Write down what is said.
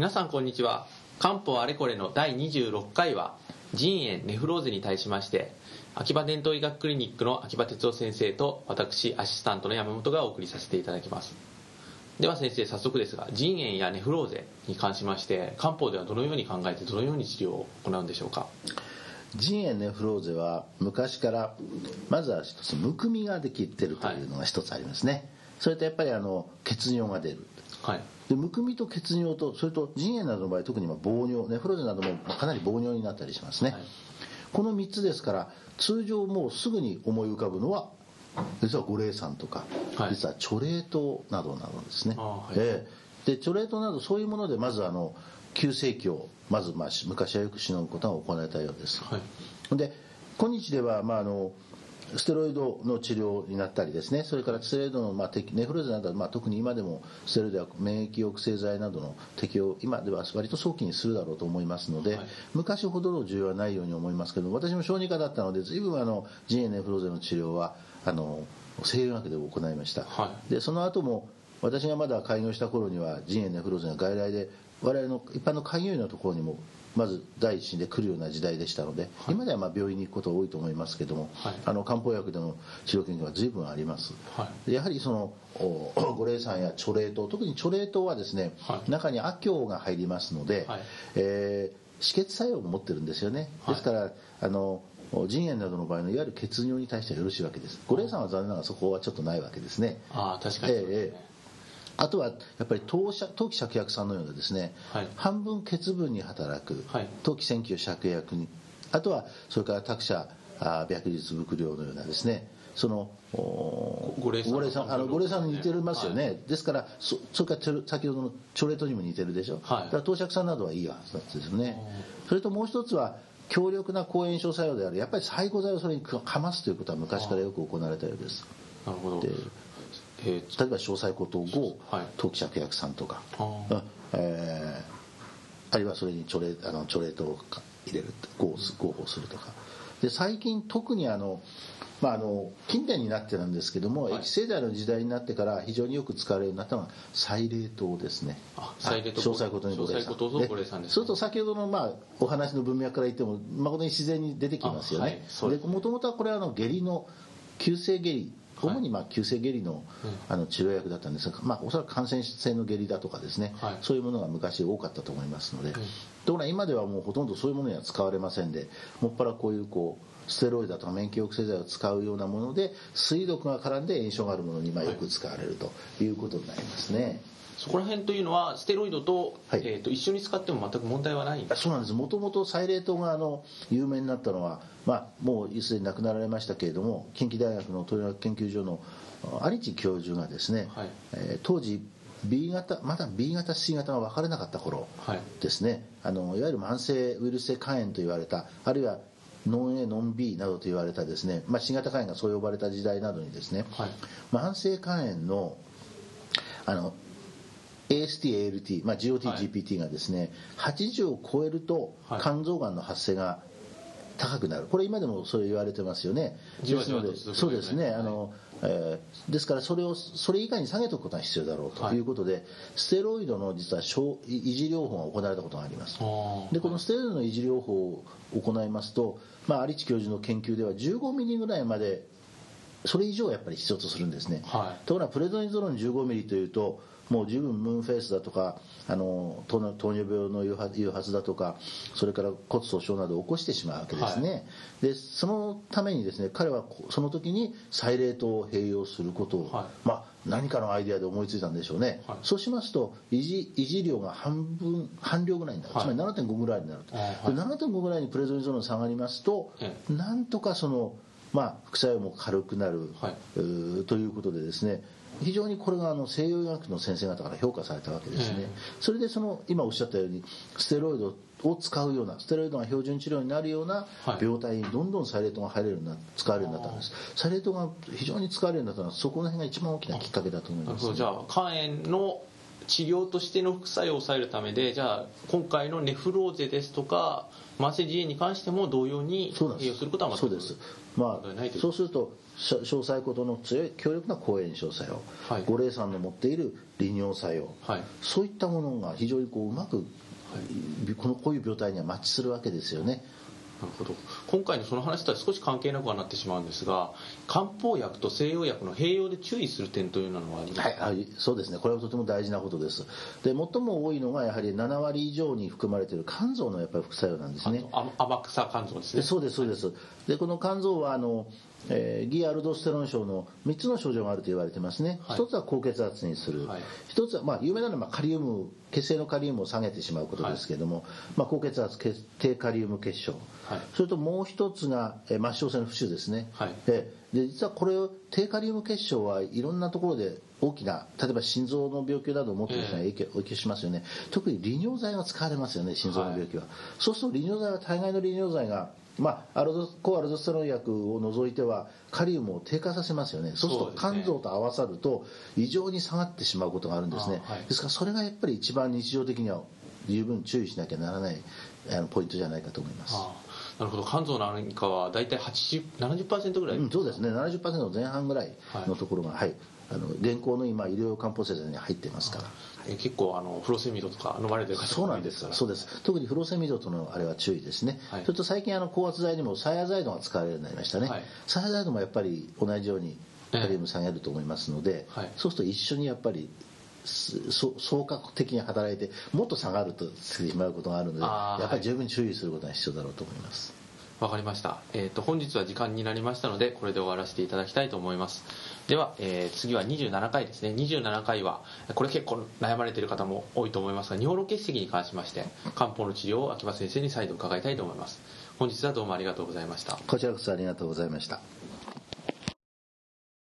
皆さんこんにちは。漢方あれこれの第26回は腎炎ネフローゼに対しまして秋葉伝統医学クリニックの秋葉哲夫先生と私アシスタントの山本がお送りさせていただきます。では先生早速ですが腎炎やネフローゼに関しまして漢方ではどのように考えてどのように治療を行うんでしょうか？腎炎ネフローゼは昔からまずは一つむくみができてるというのが一つありますね、はい、それとやっぱりあの血尿が出る、はい、でむくみと血尿とそれと腎炎などの場合特に膀尿ネフローゼなどもかなり膀尿になったりしますね、はい、この3つですから通常もうすぐに思い浮かぶのは実は五苓散とか、はい、実はチョレートなどなどですね、はい、えー、でチョレートなどそういうものでまずあの急性期をまずまあ昔はよくしのぐことが行われたようです、はい、で今日ではまああのステロイドの治療になったりですねそれからステロイドの、まあ、ネフローゼなどは、まあ、特に今でもステロイドや免疫抑制剤などの適用今では割と早期にするだろうと思いますので、はい、昔ほどの需要はないように思いますけど私も小児科だったので随分あの腎炎ネフローゼの治療はあの西洋学で行いました、はい、でその後も私がまだ開業した頃には腎炎ネフローゼが外来で我々の一般の開業医のところにもまず第一で来るような時代でしたので、はい、今ではまあ病院に行くことが多いと思いますけども、はい、あの漢方薬での治療研究は随分あります、はい、やはりその 五苓散やチョレート特にチョレートはですね、中に亜強が入りますので、はい、えー、止血作用を持ってるんですよね。ですからあの腎炎などの場合のいわゆる血尿に対してはよろしいわけです。五苓散は残念ながらそこはちょっとないわけですね。ああ確かに、ね、えーあとはやっぱり当社当期芍薬さんのようなですね、はい、半分欠分に働く、はい、当期選挙芍薬にあとはそれから託舎あ白日伏量のようなですねその五苓散あの五苓散に似てますよね、はい、ですからそそれから先ほどのチョレートにも似てるでしょ、はい、だから当釈さんなどはいいはずですよね。それともう一つは強力な抗炎症作用であるやっぱり細胞剤をそれにかますということは昔からよく行われたようです。なるほど。えー、例えば詳細こと5、はい、陶器芍薬さんとか、あえー、あるいはそれにチョレあのチョレートを入れる合合法するとか。で最近特にあのまあ、あの近年になってなんですけども、はい、液性剤の時代になってから非常によく使われるようになったのがサイレー糖ですね。サイレー糖詳細ことにご霊さん。そうすると先ほどの、まあ、お話の文脈から言っても誠に自然に出てきますよね。もともとはこれはあの下痢の急性下痢主にまあ急性下痢のあの治療薬だったんですが、まあ、おそらく感染性の下痢だとかですね、はい、そういうものが昔多かったと思いますので、ところが今ではもうほとんどそういうものには使われませんでもっぱらこういうこうステロイドだとか免疫抑制剤を使うようなもので水毒が絡んで炎症があるものにまあよく使われるということになりますね。そこら辺というのはステロイドと,、はい、えー、と一緒に使っても全く問題はない？そうなんです。もともとサイレートがあの有名になったのは、まあ、もうすでに亡くなられましたけれども近畿大学の豊学研究所の有地教授がですね、はい、えー、当時 B 型まだ B 型 C 型が分からなかった頃ですね、はい、あのいわゆる慢性ウイルス性肝炎と言われたあるいはノン A ノン B などと言われたですね、まあ、新型肝炎がそう呼ばれた時代などにですね、はい、慢性肝炎のあの AST、ALT、まあ、GOT、GPT がですね、80を超えると肝臓がんの発生が高くなる。これ今でもそれ言われてますよね。ですのでそうですね。あの、えー、ですからそれをそれ以外に下げておくことが必要だろうということで、はい、ステロイドの実は維持療法が行われたことがあります。でこのステロイドの維持療法を行いますと、まあ、有地教授の研究では15ミリぐらいまでそれ以上やっぱり必要とするんですね、はい、ところがプレドニゾロン15ミリというともう十分ムーンフェイスだとかあの糖尿病の誘発だとかそれから骨粗鬆などを起こしてしまうわけですね、はい、でそのためにですね彼はその時にサイレートを併用することを、はい、まあ何かのアイデアで思いついたんでしょうね、はい、そうしますと維持維持量が半分半量ぐらいになる、つまり7.5ぐらいになると、はい、7.5ぐらいにプレゾニゾロン下がりますと、なんとかそのまあ副作用も軽くなる、ということでですね非常にこれがあの西洋医学の先生方から評価されたわけですね、それでその今おっしゃったようにステロイドを使うようなステロイドが標準治療になるような病態にどんどんサイレートが入れるような使われるようになった。んですサイレートが非常に使われるようになったのはそこの辺が一番大きなきっかけだと思います、ね、じゃあ肝炎の治療としての副作用を抑えるためでじゃあ今回のネフローゼですとか慢性腎炎に関しても同様に併用することはそうですまあ、そうすると詳細ことの強い強力な抗炎症作用、はい、五苓散の持っている利尿作用、はい、そういったものが非常にこううまく、はい、このこういう病態にはマッチするわけですよね。なるほど今回のその話とは少し関係なくはなってしまうんですが漢方薬と西洋薬の併用で注意する点というのはありますか、はい、そうですね。これはとても大事なことです。で最も多いのがやはり7割以上に含まれている肝臓のやっぱり副作用なんですね。天草肝臓ですね。そうですそうです、でこの肝臓はあのえー、ギアルドステロン症の3つの症状があると言われてますね、はい、1つは高血圧にする、はい、1つは、まあ、有名なのはカリウム血清のカリウムを下げてしまうことですけれども、はい、まあ、高血圧低カリウム血症、それともう1つが、えー、末梢性の浮腫ですね、でで実はこれ低カリウム血症はいろんなところで大きな例えば心臓の病気などを持っている人に影響,、影響しますよね。特に利尿剤が使われますよね心臓の病気は、そうすると利尿剤は大概の利尿剤がまあ、アルド抗アルドステロン薬を除いてはカリウムを低下させますよね。そうすると肝臓と合わさると異常に下がってしまうことがあるんですね、はい、ですからそれがやっぱり一番日常的には十分注意しなきゃならないあのポイントじゃないかと思います。なるほど。肝臓なんかは大体70%ぐらい、うん、そうですね。70%の前半ぐらいのところが、はい、はい、あの現行の今医療漢方製剤に入っていますから。え結構あのフロセミドとか飲まれてる方そうなんです。そうです。特にフロセミドとのあれは注意ですね、はい、それと最近あの高圧剤にもサヤザイドが使われるようになりましたね、はい、サヤザイドもやっぱり同じようにカリウム下げると思いますので、はい、そうすると一緒にやっぱり総括的に働いてもっと下がるとしてしまうことがあるのでやっぱり十分注意することが必要だろうと思います。わかりました。えっ、ー、と、本日は時間になりましたので、これで終わらせていただきたいと思います。では、えー、次は27回ですね。27回は、これ結構悩まれている方も多いと思いますが、尿路結石に関しまして、漢方の治療を秋葉先生に再度伺いたいと思います。本日はどうもありがとうございました。こちらこそありがとうございました。